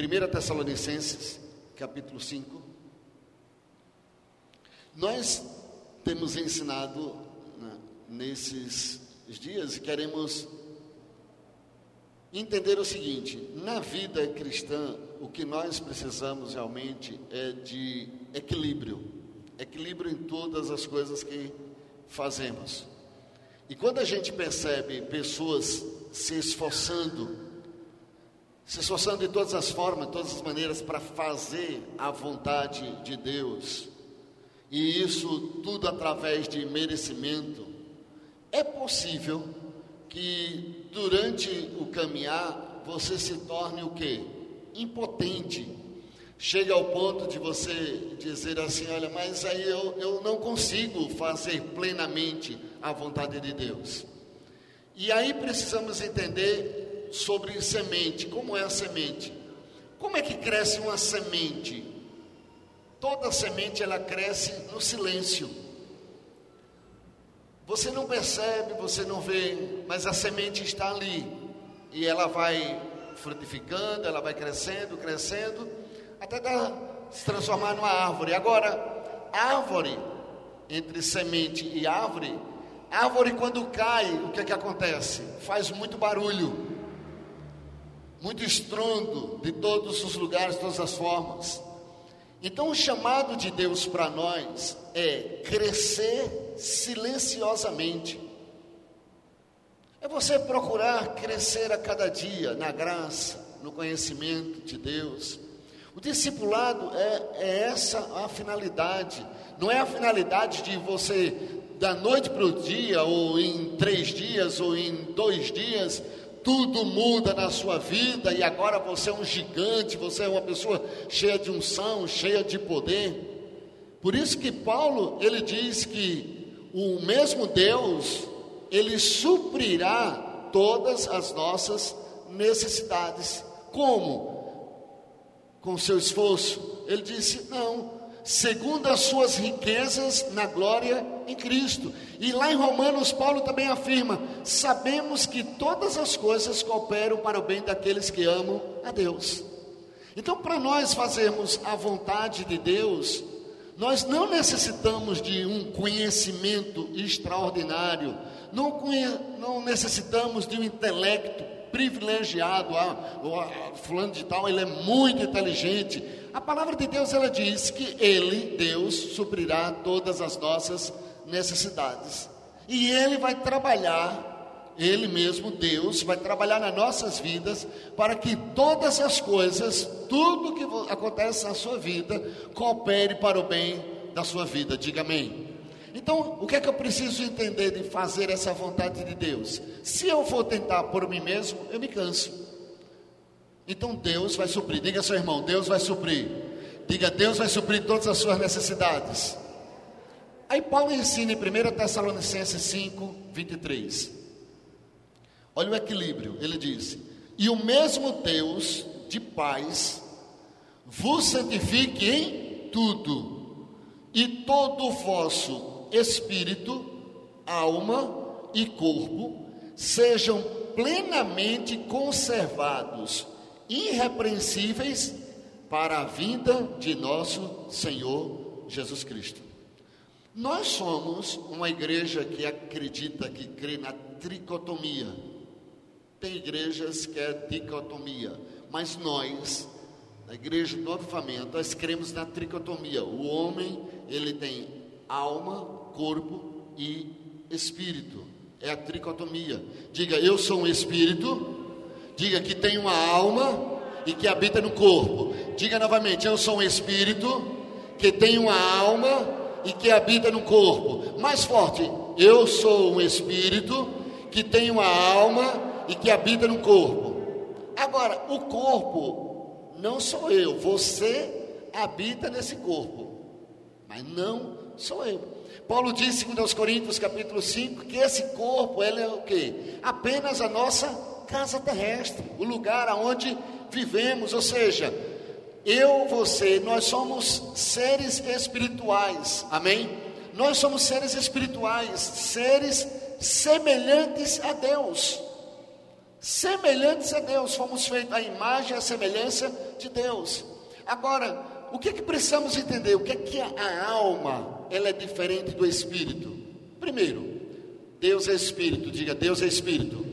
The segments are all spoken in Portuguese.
1 Tessalonicenses, capítulo 5. Nós temos ensinado né, nesses dias e queremos entender o seguinte: na vida cristã, o que nós precisamos realmente é de equilíbrio equilíbrio em todas as coisas que fazemos. E quando a gente percebe pessoas se esforçando, se esforçando de todas as formas, de todas as maneiras para fazer a vontade de Deus, e isso tudo através de merecimento, é possível que durante o caminhar você se torne o que? Impotente. Chega ao ponto de você dizer assim: olha, mas aí eu, eu não consigo fazer plenamente a vontade de Deus. E aí precisamos entender sobre semente. Como é a semente? Como é que cresce uma semente? Toda semente ela cresce no silêncio. Você não percebe, você não vê, mas a semente está ali. E ela vai frutificando, ela vai crescendo, crescendo, até dar, se transformar numa árvore. Agora, árvore, entre semente e árvore, árvore quando cai, o que é que acontece? Faz muito barulho, muito estrondo de todos os lugares, todas as formas. Então, o chamado de Deus para nós é crescer silenciosamente. É você procurar crescer a cada dia na graça, no conhecimento de Deus. O discipulado é, é essa a finalidade. Não é a finalidade de você, da noite para o dia, ou em três dias, ou em dois dias, tudo muda na sua vida e agora você é um gigante, você é uma pessoa cheia de unção, cheia de poder. Por isso que Paulo, ele diz que o mesmo Deus, ele suprirá todas as nossas necessidades. Como? Com seu esforço. Ele disse: "Não, segundo as suas riquezas na glória em Cristo. E lá em Romanos, Paulo também afirma: sabemos que todas as coisas cooperam para o bem daqueles que amam a Deus. Então, para nós fazermos a vontade de Deus, nós não necessitamos de um conhecimento extraordinário, não, conhe não necessitamos de um intelecto privilegiado, ah, ah, fulano de tal, ele é muito inteligente, a palavra de Deus ela diz que ele, Deus, suprirá todas as nossas necessidades. E ele vai trabalhar, ele mesmo, Deus, vai trabalhar nas nossas vidas para que todas as coisas, tudo que acontece na sua vida, coopere para o bem da sua vida. Diga amém. Então, o que é que eu preciso entender de fazer essa vontade de Deus? Se eu for tentar por mim mesmo, eu me canso. Então Deus vai suprir. Diga seu irmão, Deus vai suprir. Diga, Deus vai suprir todas as suas necessidades. Aí Paulo ensina em 1 Tessalonicenses 5, 23. Olha o equilíbrio. Ele diz: E o mesmo Deus de paz vos santifique em tudo, e todo o vosso espírito, alma e corpo sejam plenamente conservados irrepreensíveis para a vinda de nosso Senhor Jesus Cristo. Nós somos uma igreja que acredita, que crê na tricotomia. Tem igrejas que é dicotomia, mas nós, na igreja do avivamento, nós cremos na tricotomia. O homem, ele tem alma, corpo e espírito. É a tricotomia. Diga, eu sou um espírito, Diga que tem uma alma e que habita no corpo. Diga novamente: Eu sou um espírito que tem uma alma e que habita no corpo. Mais forte: Eu sou um espírito que tem uma alma e que habita no corpo. Agora, o corpo não sou eu, você habita nesse corpo, mas não sou eu. Paulo disse em aos Coríntios capítulo 5 que esse corpo ele é o que? Apenas a nossa casa terrestre, o lugar aonde vivemos, ou seja, eu, você, nós somos seres espirituais, amém? Nós somos seres espirituais, seres semelhantes a Deus. Semelhantes a Deus, fomos feitos à imagem e à semelhança de Deus. Agora, o que é que precisamos entender? O que é que a alma ela é diferente do espírito? Primeiro, Deus é espírito, diga Deus é espírito.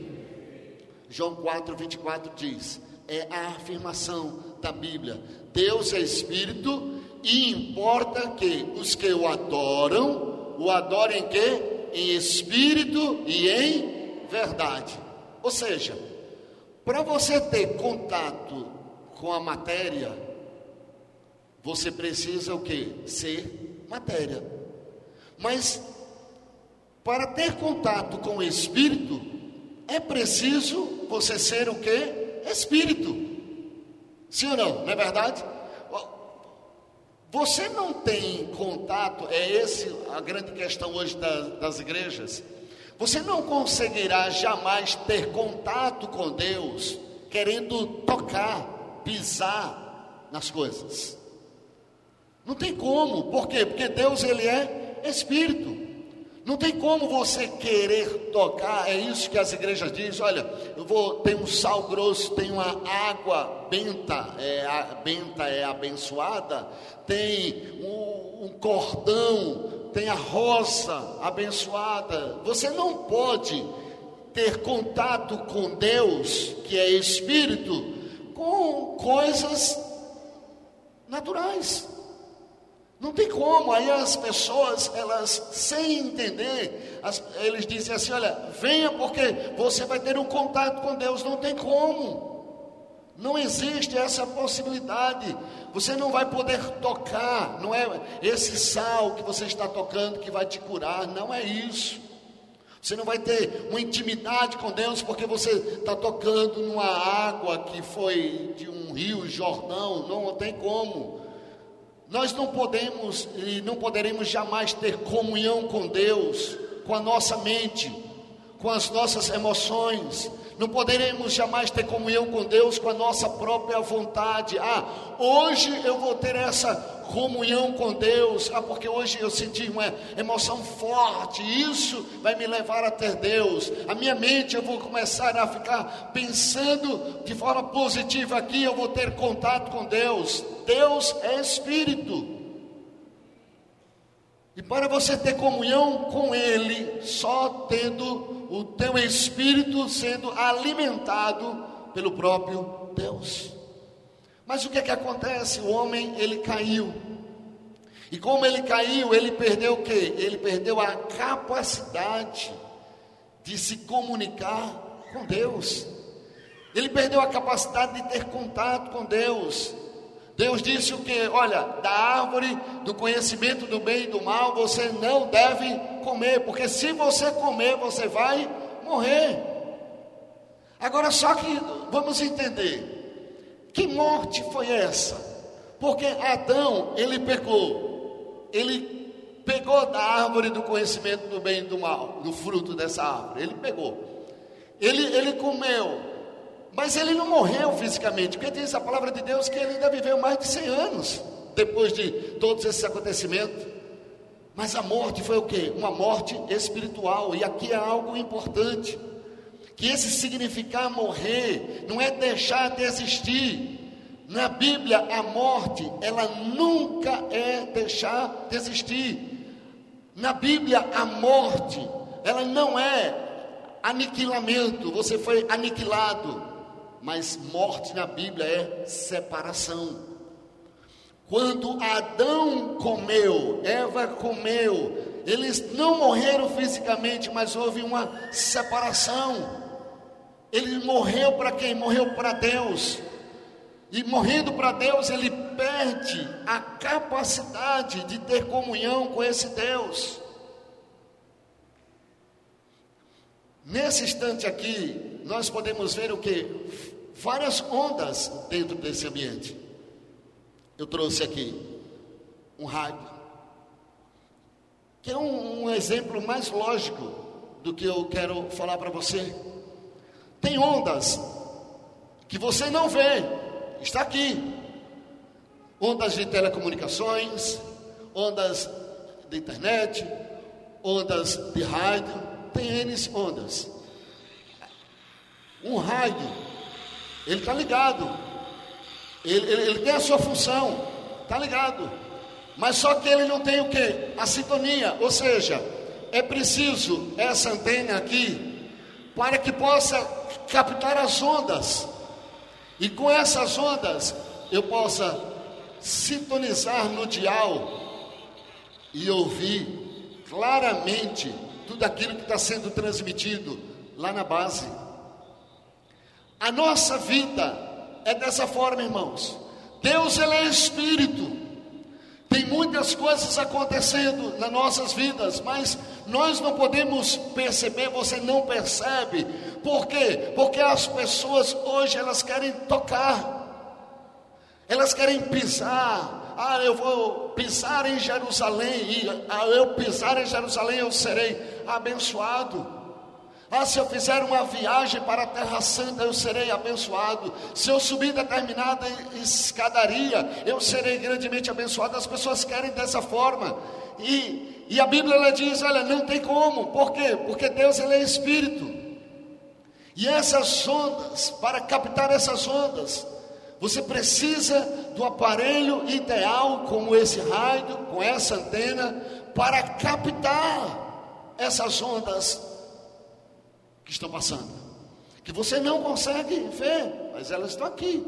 João 4, 24 diz: é a afirmação da Bíblia. Deus é espírito e importa que os que o adoram, o adorem em quê? Em espírito e em verdade. Ou seja, para você ter contato com a matéria, você precisa o que? Ser matéria. Mas para ter contato com o espírito, é preciso você ser o que? Espírito. Sim ou não? Não é verdade? Você não tem contato, é esse a grande questão hoje das, das igrejas. Você não conseguirá jamais ter contato com Deus querendo tocar, pisar nas coisas. Não tem como, por quê? Porque Deus ele é espírito. Não tem como você querer tocar, é isso que as igrejas dizem, olha, eu vou, tem um sal grosso, tem uma água benta, é, a benta é abençoada, tem um, um cordão, tem a rosa abençoada. Você não pode ter contato com Deus, que é Espírito, com coisas naturais. Não tem como, aí as pessoas, elas sem entender, as, eles dizem assim: olha, venha porque você vai ter um contato com Deus. Não tem como, não existe essa possibilidade. Você não vai poder tocar, não é esse sal que você está tocando que vai te curar, não é isso. Você não vai ter uma intimidade com Deus porque você está tocando numa água que foi de um rio Jordão, não, não tem como. Nós não podemos e não poderemos jamais ter comunhão com Deus, com a nossa mente, com as nossas emoções. Não poderemos jamais ter comunhão com Deus com a nossa própria vontade. Ah, hoje eu vou ter essa comunhão com Deus. Ah, porque hoje eu senti uma emoção forte. Isso vai me levar a ter Deus. A minha mente eu vou começar a ficar pensando de forma positiva aqui. Eu vou ter contato com Deus. Deus é Espírito. E para você ter comunhão com Ele, só tendo o teu espírito sendo alimentado pelo próprio Deus. Mas o que é que acontece? O homem, ele caiu. E como ele caiu, ele perdeu o quê? Ele perdeu a capacidade de se comunicar com Deus. Ele perdeu a capacidade de ter contato com Deus. Deus disse o que? Olha, da árvore do conhecimento do bem e do mal você não deve comer, porque se você comer, você vai morrer. Agora, só que vamos entender: que morte foi essa? Porque Adão, ele pecou, ele pegou da árvore do conhecimento do bem e do mal, do fruto dessa árvore, ele pegou, ele, ele comeu, mas ele não morreu fisicamente, porque diz a palavra de Deus que ele ainda viveu mais de 100 anos depois de todos esses acontecimentos. Mas a morte foi o que? Uma morte espiritual. E aqui é algo importante. Que esse significar morrer não é deixar de existir. Na Bíblia, a morte, ela nunca é deixar de existir. Na Bíblia, a morte, ela não é aniquilamento, você foi aniquilado mas morte na Bíblia é separação. Quando Adão comeu, Eva comeu, eles não morreram fisicamente, mas houve uma separação. Ele morreu para quem? Morreu para Deus. E morrendo para Deus, ele perde a capacidade de ter comunhão com esse Deus. Nesse instante aqui, nós podemos ver o que? Várias ondas dentro desse ambiente. Eu trouxe aqui um rádio, que é um, um exemplo mais lógico do que eu quero falar para você. Tem ondas que você não vê, está aqui. Ondas de telecomunicações, ondas de internet, ondas de rádio, tem N ondas. Um rádio, ele está ligado. Ele, ele, ele tem a sua função, tá ligado? Mas só que ele não tem o que? A sintonia, ou seja, é preciso essa antena aqui para que possa captar as ondas. E com essas ondas eu possa sintonizar no dial e ouvir claramente tudo aquilo que está sendo transmitido lá na base. A nossa vida é dessa forma, irmãos. Deus ele é espírito. Tem muitas coisas acontecendo nas nossas vidas, mas nós não podemos perceber, você não percebe. Por quê? Porque as pessoas hoje elas querem tocar. Elas querem pisar. Ah, eu vou pisar em Jerusalém e ao eu pisar em Jerusalém eu serei abençoado. Ah, se eu fizer uma viagem para a Terra Santa, eu serei abençoado. Se eu subir determinada escadaria, eu serei grandemente abençoado. As pessoas querem dessa forma. E, e a Bíblia ela diz: olha, não tem como. Por quê? Porque Deus ele é Espírito. E essas ondas, para captar essas ondas, você precisa do aparelho ideal, como esse rádio, com essa antena, para captar essas ondas que estão passando, que você não consegue ver, mas elas estão aqui.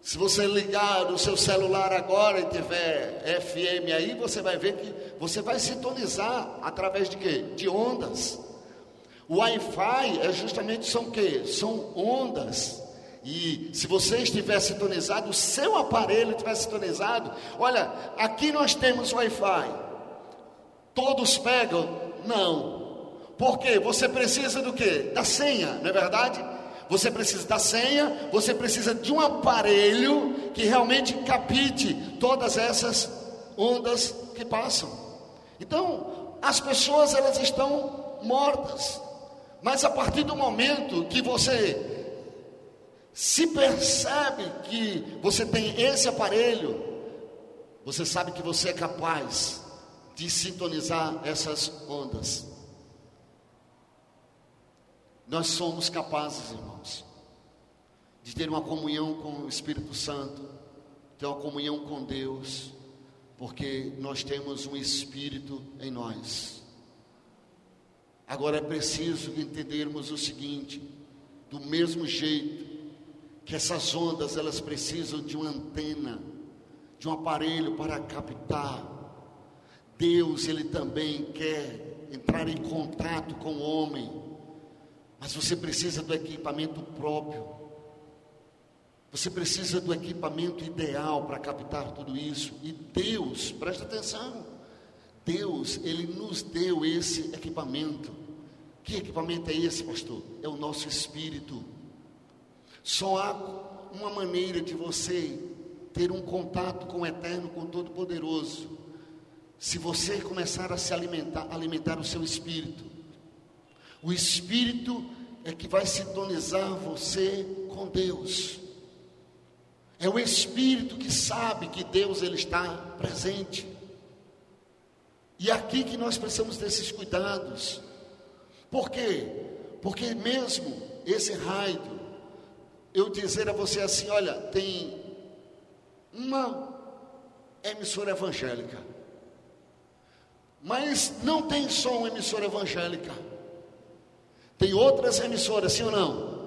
Se você ligar o seu celular agora e tiver FM aí, você vai ver que você vai sintonizar através de quê? De ondas. O Wi-Fi é justamente são quê? São ondas. E se você estiver sintonizado, o seu aparelho estiver sintonizado, olha, aqui nós temos Wi-Fi. Todos pegam? Não. Porque você precisa do que? Da senha, não é verdade? Você precisa da senha, você precisa de um aparelho que realmente capite todas essas ondas que passam. Então, as pessoas elas estão mortas. Mas a partir do momento que você se percebe que você tem esse aparelho, você sabe que você é capaz de sintonizar essas ondas. Nós somos capazes, irmãos, de ter uma comunhão com o Espírito Santo, ter uma comunhão com Deus, porque nós temos um Espírito em nós. Agora é preciso entendermos o seguinte: do mesmo jeito que essas ondas elas precisam de uma antena, de um aparelho para captar, Deus ele também quer entrar em contato com o homem mas você precisa do equipamento próprio. Você precisa do equipamento ideal para captar tudo isso. E Deus, presta atenção, Deus, Ele nos deu esse equipamento. Que equipamento é esse, pastor? É o nosso espírito. Só há uma maneira de você ter um contato com o Eterno, com o Todo-Poderoso. Se você começar a se alimentar, alimentar o seu espírito. O Espírito é que vai sintonizar você com Deus. É o Espírito que sabe que Deus ele está presente. E é aqui que nós precisamos desses cuidados. Por quê? Porque mesmo esse raio, eu dizer a você assim, olha, tem uma emissora evangélica. Mas não tem só uma emissora evangélica. Tem outras emissoras, sim ou não?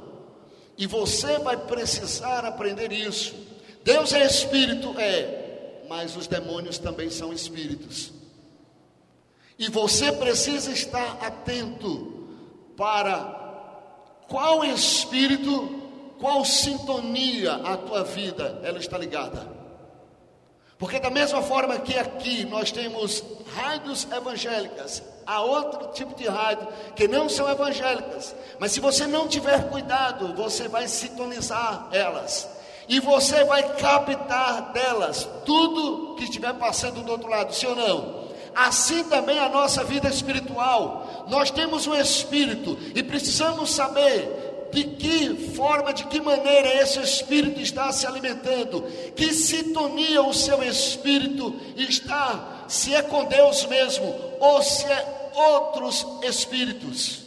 E você vai precisar aprender isso. Deus é espírito, é, mas os demônios também são espíritos. E você precisa estar atento para qual espírito, qual sintonia a tua vida ela está ligada. Porque da mesma forma que aqui nós temos rádios evangélicas, há outro tipo de rádio que não são evangélicas. Mas se você não tiver cuidado, você vai sintonizar elas. E você vai captar delas tudo que estiver passando do outro lado, sim ou não? Assim também a nossa vida espiritual. Nós temos um espírito e precisamos saber de que forma, de que maneira esse espírito está se alimentando, que sintonia o seu espírito está, se é com Deus mesmo ou se é outros espíritos.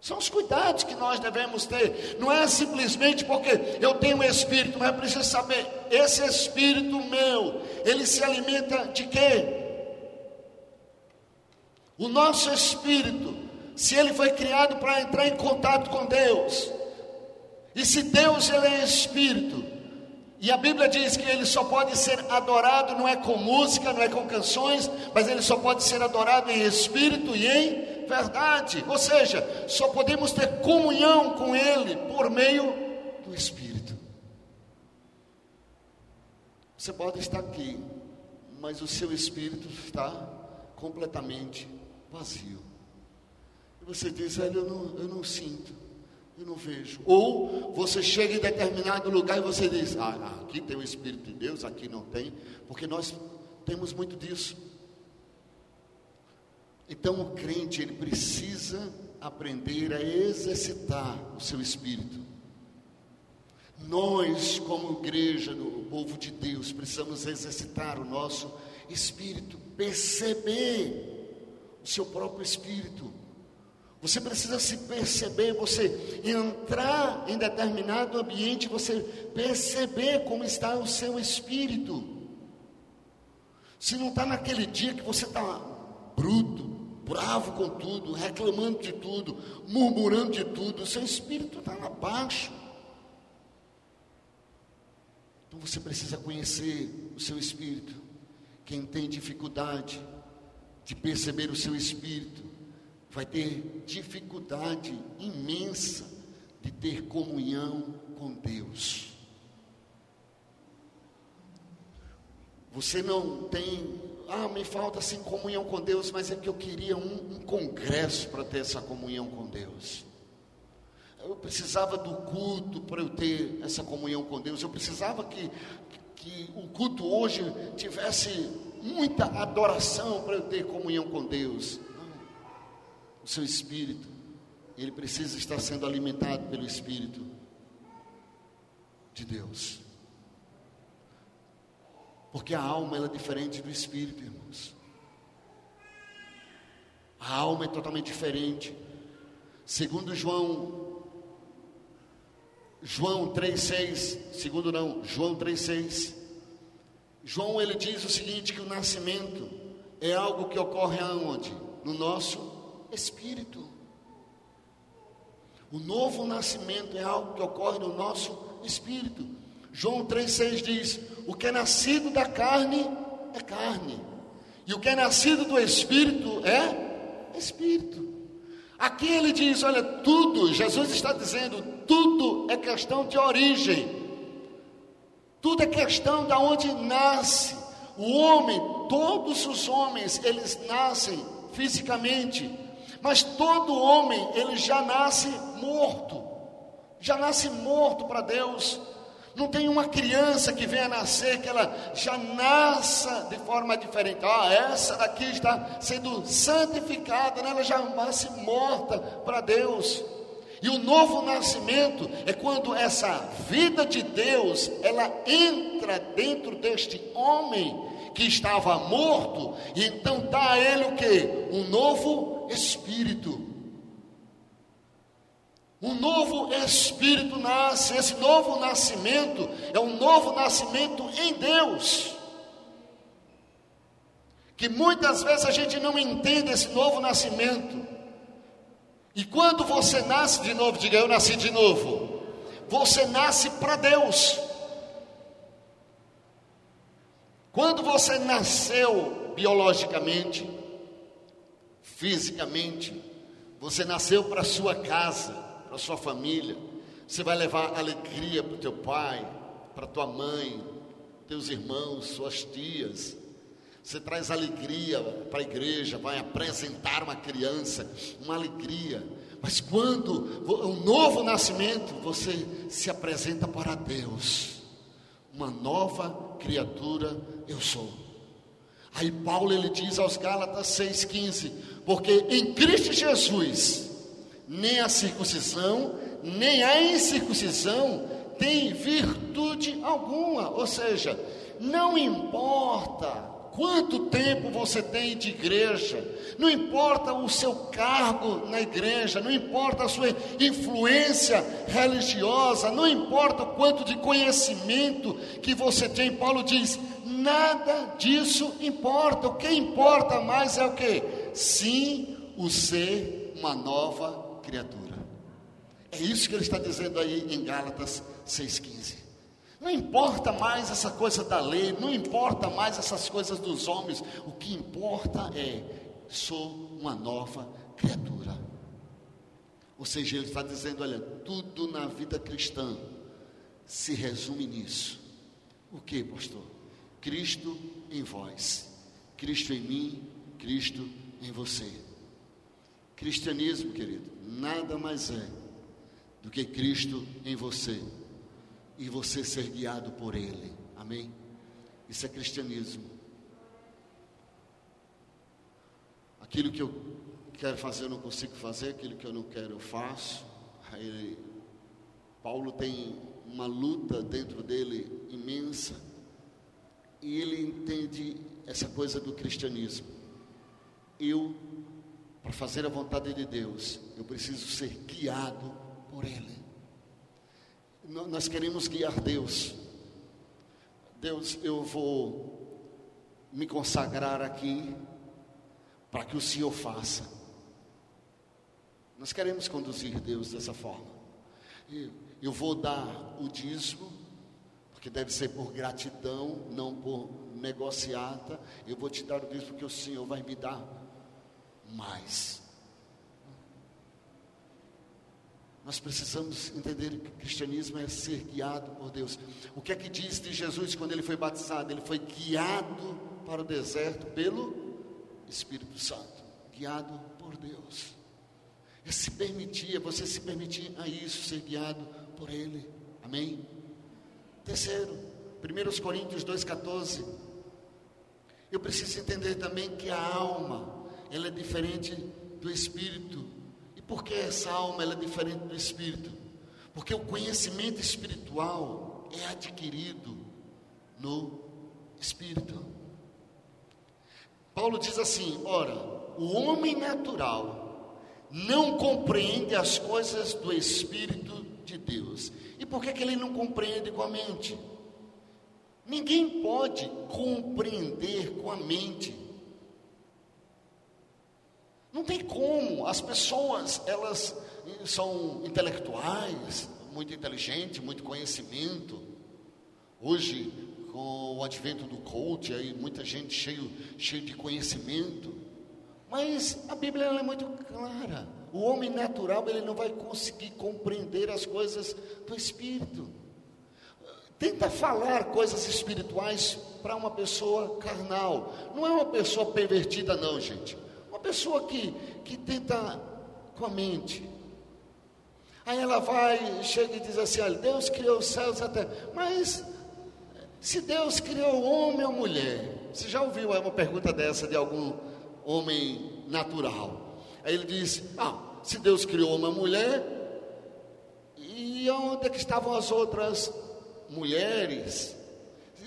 São os cuidados que nós devemos ter. Não é simplesmente porque eu tenho um espírito, mas eu preciso saber, esse espírito meu, ele se alimenta de quê? O nosso espírito, se ele foi criado para entrar em contato com Deus, e se Deus ele é espírito, e a Bíblia diz que ele só pode ser adorado não é com música, não é com canções, mas ele só pode ser adorado em espírito e em verdade. Ou seja, só podemos ter comunhão com ele por meio do espírito. Você pode estar aqui, mas o seu espírito está completamente vazio. Você diz, velho, eu não, eu não sinto, eu não vejo. Ou você chega em determinado lugar e você diz, ah, aqui tem o Espírito de Deus, aqui não tem, porque nós temos muito disso. Então o crente, ele precisa aprender a exercitar o seu espírito. Nós, como igreja do povo de Deus, precisamos exercitar o nosso espírito, perceber o seu próprio espírito. Você precisa se perceber, você entrar em determinado ambiente, você perceber como está o seu espírito. Se não está naquele dia que você está bruto, bravo com tudo, reclamando de tudo, murmurando de tudo, o seu espírito está lá baixo. Então você precisa conhecer o seu espírito. Quem tem dificuldade, de perceber o seu espírito, vai ter dificuldade imensa de ter comunhão com Deus. Você não tem, ah, me falta assim comunhão com Deus, mas é que eu queria um, um congresso para ter essa comunhão com Deus. Eu precisava do culto para eu ter essa comunhão com Deus. Eu precisava que, que o culto hoje tivesse muita adoração para eu ter comunhão com Deus. O seu espírito, ele precisa estar sendo alimentado pelo Espírito de Deus. Porque a alma ela é diferente do espírito, irmãos. A alma é totalmente diferente. Segundo João João 3:6, segundo não, João 3:6 João ele diz o seguinte que o nascimento é algo que ocorre aonde? No nosso espírito. O novo nascimento é algo que ocorre no nosso espírito. João 3,6 diz: O que é nascido da carne é carne, e o que é nascido do espírito é espírito. Aqui ele diz: Olha, tudo, Jesus está dizendo, tudo é questão de origem. Tudo é questão de onde nasce. O homem, todos os homens, eles nascem fisicamente, mas todo homem, ele já nasce morto. Já nasce morto para Deus. Não tem uma criança que venha nascer que ela já nasça de forma diferente. Ah, essa daqui está sendo santificada, né? ela já nasce morta para Deus. E o novo nascimento é quando essa vida de Deus, ela entra dentro deste homem que estava morto, e então dá a ele o que? Um novo espírito. Um novo espírito nasce, esse novo nascimento é um novo nascimento em Deus. Que muitas vezes a gente não entende esse novo nascimento. E quando você nasce de novo, diga eu nasci de novo. Você nasce para Deus. Quando você nasceu biologicamente, fisicamente, você nasceu para sua casa, para sua família. Você vai levar alegria para o teu pai, para tua mãe, teus irmãos, suas tias. Você traz alegria para a igreja, vai apresentar uma criança, uma alegria. Mas quando um novo nascimento, você se apresenta para Deus. Uma nova criatura eu sou. Aí Paulo ele diz aos Gálatas 6:15, porque em Cristo Jesus nem a circuncisão, nem a incircuncisão tem virtude alguma, ou seja, não importa quanto tempo você tem de igreja, não importa o seu cargo na igreja, não importa a sua influência religiosa, não importa o quanto de conhecimento que você tem. Paulo diz: nada disso importa. O que importa mais é o que? Sim, o ser uma nova criatura. É isso que ele está dizendo aí em Gálatas 6,15. Não importa mais essa coisa da lei, não importa mais essas coisas dos homens, o que importa é: sou uma nova criatura. Ou seja, ele está dizendo: olha, tudo na vida cristã se resume nisso. O que, pastor? Cristo em vós, Cristo em mim, Cristo em você. Cristianismo, querido, nada mais é do que Cristo em você e você ser guiado por Ele. Amém? Isso é cristianismo. Aquilo que eu quero fazer eu não consigo fazer, aquilo que eu não quero eu faço. Aí, Paulo tem uma luta dentro dele imensa e ele entende essa coisa do cristianismo. Eu, para fazer a vontade de Deus, eu preciso ser guiado por Ele nós queremos guiar Deus. Deus, eu vou me consagrar aqui para que o Senhor faça. Nós queremos conduzir Deus dessa forma. Eu vou dar o dízimo, porque deve ser por gratidão, não por negociata. Eu vou te dar o dízimo porque o Senhor vai me dar mais. Nós precisamos entender que o cristianismo é ser guiado por Deus. O que é que diz de Jesus quando ele foi batizado? Ele foi guiado para o deserto pelo Espírito Santo, guiado por Deus. É se permitir, você se permitir a isso, ser guiado por Ele. Amém? Terceiro, 1 Coríntios 2,14. Eu preciso entender também que a alma, ela é diferente do espírito. Por que essa alma é diferente do espírito? Porque o conhecimento espiritual é adquirido no espírito. Paulo diz assim: ora, o homem natural não compreende as coisas do espírito de Deus. E por que, que ele não compreende com a mente? Ninguém pode compreender com a mente não tem como. As pessoas, elas são intelectuais, muito inteligente, muito conhecimento. Hoje, com o advento do coach, aí muita gente cheio, cheio de conhecimento. Mas a Bíblia é muito clara. O homem natural ele não vai conseguir compreender as coisas do Espírito. Tenta falar coisas espirituais para uma pessoa carnal. Não é uma pessoa pervertida, não, gente pessoa que, que tenta com a mente. Aí ela vai, chega e diz assim: olha, Deus criou os céus até. Mas se Deus criou homem ou mulher, você já ouviu uma pergunta dessa de algum homem natural? Aí ele diz: Ah, se Deus criou uma mulher, e onde é que estavam as outras mulheres?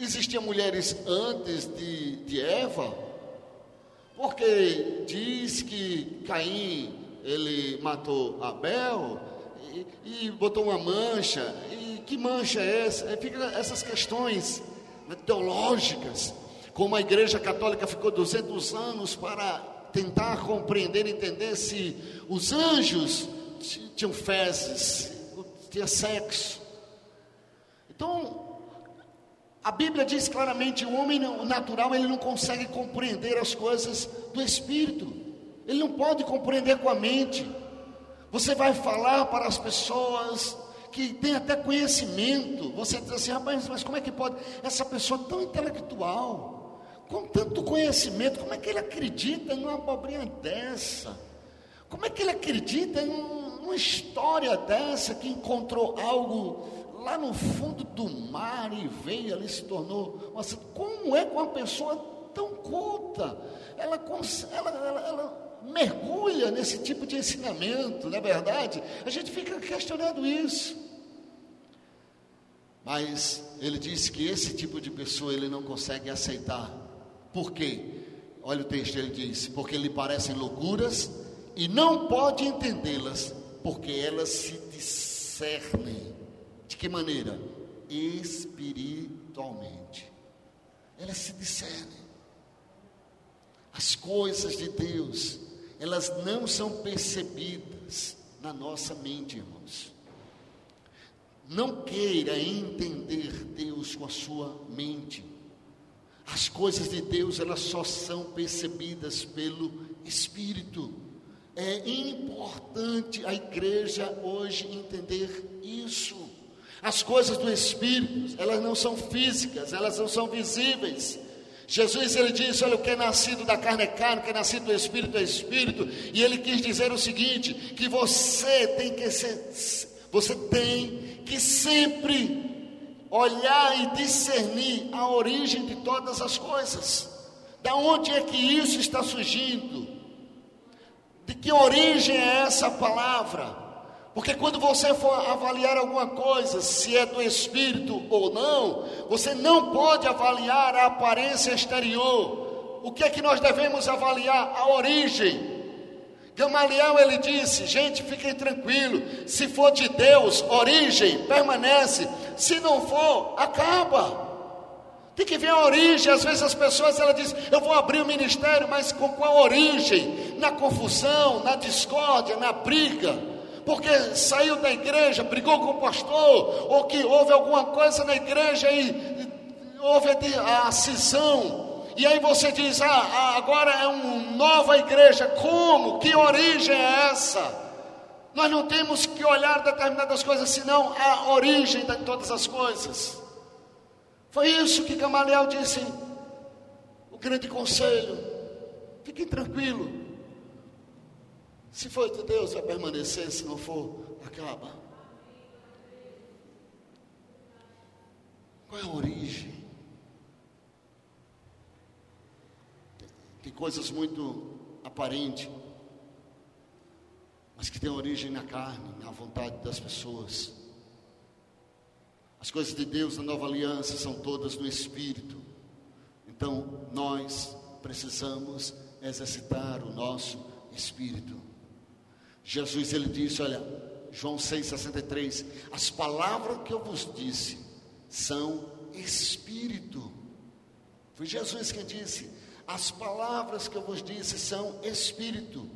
Existiam mulheres antes de, de Eva? Porque diz que Caim ele matou Abel e, e botou uma mancha. E que mancha é essa? Fica essas questões né, teológicas. Como a Igreja Católica ficou 200 anos para tentar compreender, entender se os anjos tinham fezes, tinha sexo. Então, a Bíblia diz claramente: o homem natural ele não consegue compreender as coisas do espírito, ele não pode compreender com a mente. Você vai falar para as pessoas que têm até conhecimento, você diz assim, rapaz, mas como é que pode? Essa pessoa tão intelectual, com tanto conhecimento, como é que ele acredita numa abobrinha dessa? Como é que ele acredita numa história dessa que encontrou algo lá no fundo do mar e veio ali se tornou assim, como é que uma pessoa tão culta ela, ela, ela, ela mergulha nesse tipo de ensinamento, não é verdade? A gente fica questionando isso. Mas ele disse que esse tipo de pessoa ele não consegue aceitar Por quê? Olha o texto, ele diz: porque lhe parecem loucuras e não pode entendê-las, porque elas se discernem. De que maneira? Espiritualmente. Elas se discernem. As coisas de Deus, elas não são percebidas na nossa mente, irmãos. Não queira entender Deus com a sua mente. As coisas de Deus, elas só são percebidas pelo Espírito. É importante a igreja hoje entender isso. As coisas do Espírito, elas não são físicas, elas não são visíveis. Jesus ele disse: Olha, o que é nascido da carne é carne, o que é nascido do Espírito é Espírito. E ele quis dizer o seguinte: que você tem que ser, você tem que sempre olhar e discernir a origem de todas as coisas. Da onde é que isso está surgindo? De que origem é essa palavra? Porque quando você for avaliar alguma coisa, se é do espírito ou não, você não pode avaliar a aparência exterior. O que é que nós devemos avaliar? A origem. Gamaliel ele disse: gente, fiquem tranquilos. Se for de Deus, origem, permanece. Se não for, acaba. Tem que ver a origem. Às vezes as pessoas ela diz: eu vou abrir o ministério, mas com qual origem? Na confusão, na discórdia, na briga. Porque saiu da igreja, brigou com o pastor, ou que houve alguma coisa na igreja e houve a cisão e aí você diz: ah, ah, agora é uma nova igreja. Como? Que origem é essa? Nós não temos que olhar determinadas coisas, senão a origem de todas as coisas. Foi isso que Gamaliel disse. O grande conselho. Fiquem tranquilos. Se for de Deus, vai permanecer. Se não for, acaba. Qual é a origem? Tem coisas muito aparentes, mas que têm origem na carne, na vontade das pessoas. As coisas de Deus na nova aliança são todas no Espírito. Então, nós precisamos exercitar o nosso Espírito. Jesus, ele disse: Olha, João 6,63: As palavras que eu vos disse são Espírito. Foi Jesus quem disse: as palavras que eu vos disse são espírito.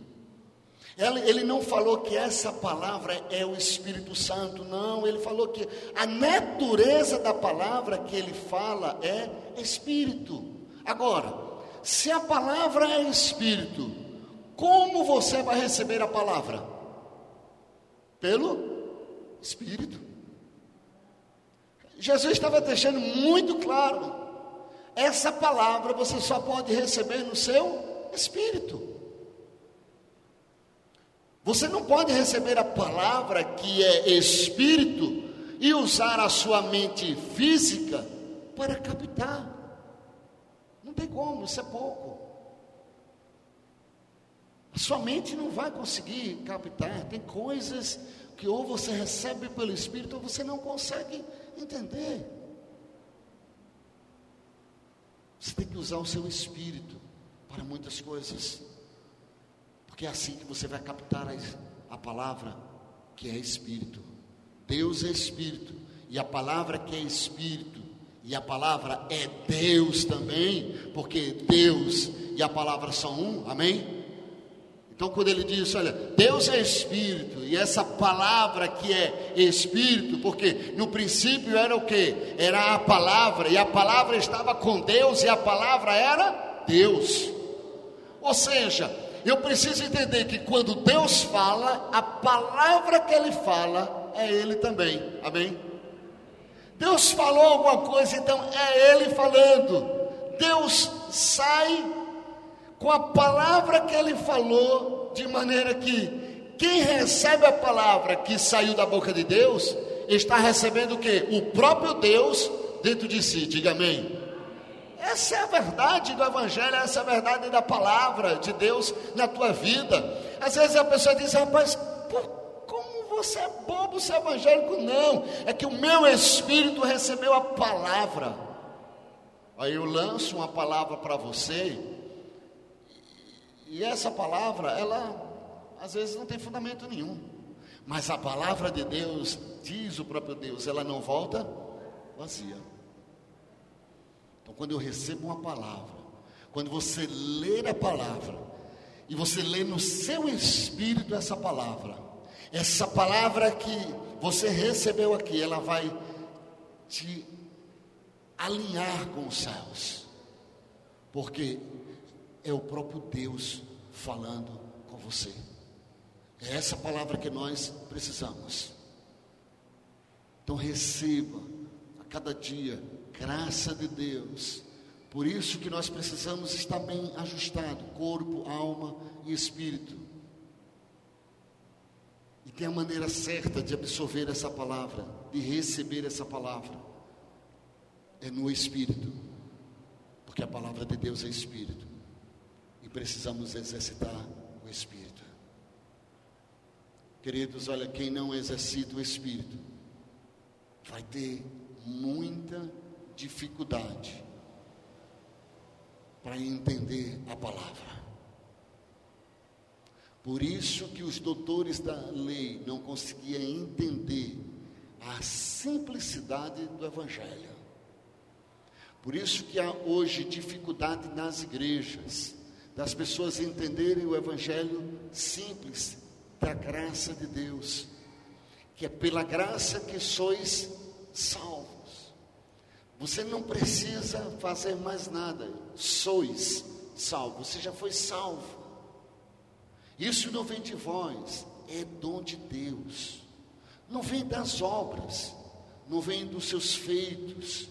Ele não falou que essa palavra é o Espírito Santo, não. Ele falou que a natureza da palavra que ele fala é espírito. Agora, se a palavra é espírito, como você vai receber a palavra? Pelo Espírito. Jesus estava deixando muito claro essa palavra você só pode receber no seu espírito. Você não pode receber a palavra que é espírito e usar a sua mente física para captar. Não tem como, isso é pouco. A sua mente não vai conseguir captar. Tem coisas que ou você recebe pelo espírito ou você não consegue entender. Você tem que usar o seu espírito para muitas coisas. Porque é assim que você vai captar a, a palavra que é espírito. Deus é espírito. E a palavra que é espírito. E a palavra é Deus também. Porque Deus e a palavra são um. Amém? Então, quando ele diz, olha, Deus é Espírito, e essa palavra que é Espírito, porque no princípio era o que? Era a palavra, e a palavra estava com Deus, e a palavra era Deus. Ou seja, eu preciso entender que quando Deus fala, a palavra que Ele fala é Ele também, amém? Deus falou alguma coisa, então é Ele falando. Deus sai com a palavra que ele falou, de maneira que quem recebe a palavra que saiu da boca de Deus, está recebendo o que? O próprio Deus dentro de si. Diga amém. Essa é a verdade do Evangelho, essa é a verdade da palavra de Deus na tua vida. Às vezes a pessoa diz, rapaz, como você é bobo, você é evangélico? Não, é que o meu espírito recebeu a palavra. Aí eu lanço uma palavra para você, e essa palavra, ela às vezes não tem fundamento nenhum. Mas a palavra de Deus, diz o próprio Deus, ela não volta vazia. Então, quando eu recebo uma palavra, quando você ler a palavra, e você lê no seu espírito essa palavra, essa palavra que você recebeu aqui, ela vai te alinhar com os céus, porque é o próprio Deus falando com você. É essa palavra que nós precisamos. Então receba a cada dia graça de Deus. Por isso que nós precisamos estar bem ajustado, corpo, alma e espírito. E tem a maneira certa de absorver essa palavra, de receber essa palavra. É no espírito. Porque a palavra de Deus é espírito. Precisamos exercitar o espírito. Queridos, olha, quem não exercita o espírito vai ter muita dificuldade para entender a palavra. Por isso que os doutores da lei não conseguiam entender a simplicidade do Evangelho. Por isso que há hoje dificuldade nas igrejas, das pessoas entenderem o Evangelho simples da graça de Deus, que é pela graça que sois salvos. Você não precisa fazer mais nada, sois salvos, você já foi salvo. Isso não vem de vós, é dom de Deus. Não vem das obras, não vem dos seus feitos,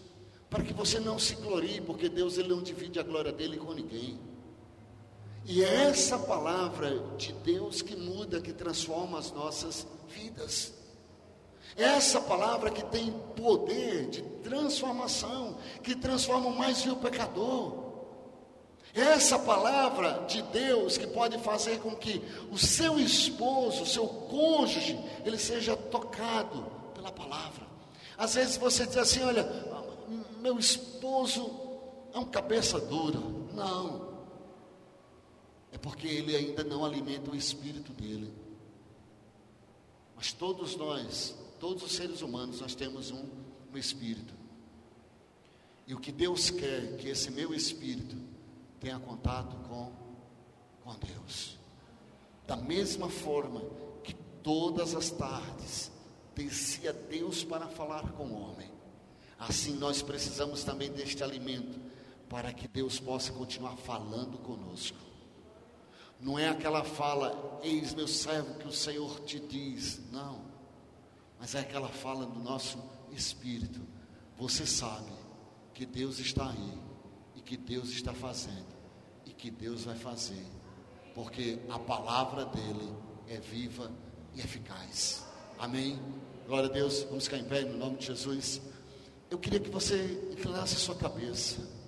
para que você não se glorie, porque Deus ele não divide a glória dele com ninguém. E é essa palavra de Deus que muda, que transforma as nossas vidas. É essa palavra que tem poder de transformação, que transforma o mais vil pecador. Essa palavra de Deus que pode fazer com que o seu esposo, o seu cônjuge, ele seja tocado pela palavra. Às vezes você diz assim: olha, meu esposo é um cabeça dura. Não. É porque ele ainda não alimenta o espírito dele. Mas todos nós, todos os seres humanos, nós temos um, um espírito. E o que Deus quer que esse meu espírito tenha contato com, com Deus. Da mesma forma que todas as tardes descia Deus para falar com o homem, assim nós precisamos também deste alimento para que Deus possa continuar falando conosco. Não é aquela fala, eis meu servo que o Senhor te diz, não, mas é aquela fala do nosso espírito. Você sabe que Deus está aí e que Deus está fazendo e que Deus vai fazer, porque a palavra dele é viva e eficaz. Amém? Glória a Deus. Vamos ficar em pé no nome de Jesus. Eu queria que você inclinasse a sua cabeça.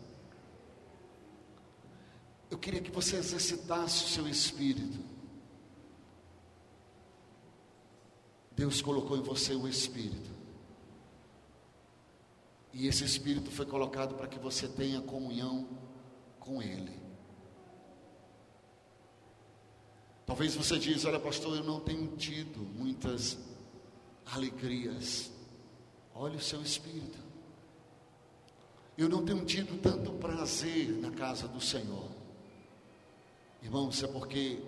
Eu queria que você exercitasse o seu espírito. Deus colocou em você o espírito. E esse espírito foi colocado para que você tenha comunhão com ele. Talvez você diz, olha pastor, eu não tenho tido muitas alegrias. Olha o seu espírito. Eu não tenho tido tanto prazer na casa do Senhor. Irmãos, é porque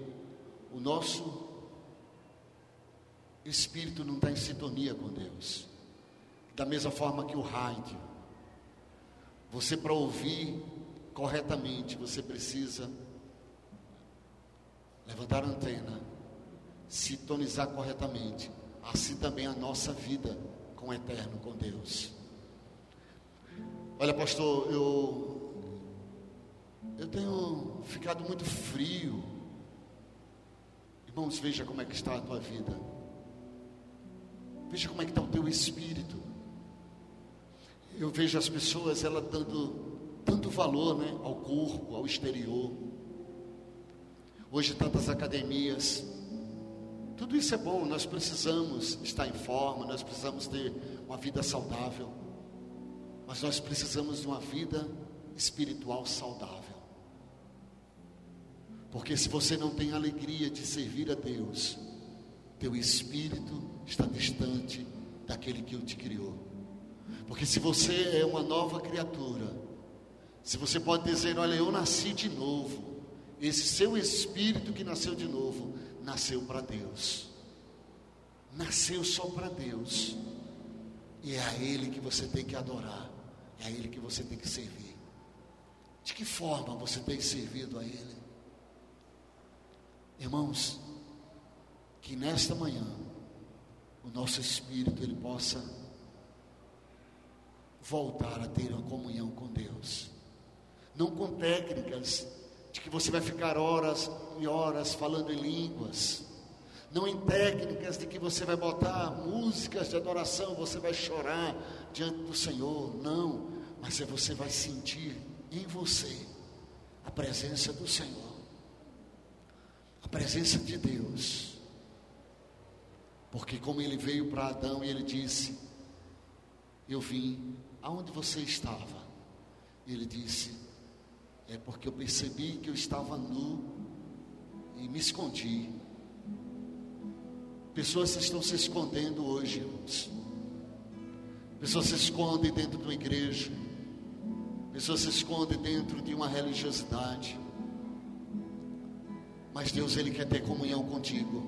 o nosso espírito não está em sintonia com Deus. Da mesma forma que o rádio. Você para ouvir corretamente, você precisa levantar a antena, sintonizar corretamente, assim também a nossa vida com o eterno, com Deus. Olha, pastor, eu eu tenho ficado muito frio. Irmãos, veja como é que está a tua vida. Veja como é que está o teu espírito. Eu vejo as pessoas ela dando tanto valor, né, ao corpo, ao exterior. Hoje tantas academias. Tudo isso é bom, nós precisamos estar em forma, nós precisamos ter uma vida saudável. Mas nós precisamos de uma vida espiritual saudável. Porque se você não tem alegria de servir a Deus, teu espírito está distante daquele que o te criou. Porque se você é uma nova criatura, se você pode dizer, olha, eu nasci de novo, esse seu espírito que nasceu de novo, nasceu para Deus. Nasceu só para Deus. E é a Ele que você tem que adorar, é a Ele que você tem que servir. De que forma você tem servido a Ele? Irmãos, que nesta manhã o nosso espírito ele possa voltar a ter uma comunhão com Deus. Não com técnicas de que você vai ficar horas e horas falando em línguas. Não em técnicas de que você vai botar músicas de adoração, você vai chorar diante do Senhor. Não, mas é você vai sentir em você a presença do Senhor, a presença de Deus. Porque como ele veio para Adão e ele disse: Eu vim aonde você estava. Ele disse: É porque eu percebi que eu estava nu e me escondi. Pessoas estão se escondendo hoje, irmãos. Pessoas se escondem dentro de uma igreja. Pessoas se escondem dentro de uma religiosidade. Mas Deus, Ele quer ter comunhão contigo.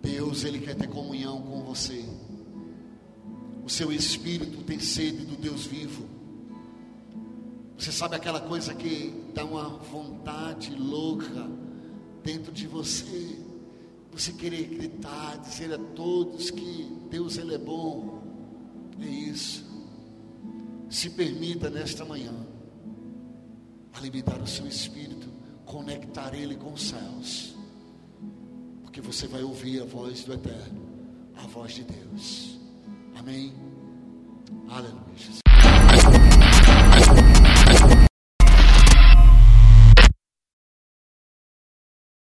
Deus, Ele quer ter comunhão com você. O seu espírito tem sede do Deus vivo. Você sabe aquela coisa que dá uma vontade louca dentro de você. Você querer gritar, dizer a todos que Deus ele é bom. É isso. Se permita nesta manhã alimentar o seu espírito, conectar ele com os céus porque você vai ouvir a voz do Eterno, a voz de Deus. Amém? Aleluia, Jesus.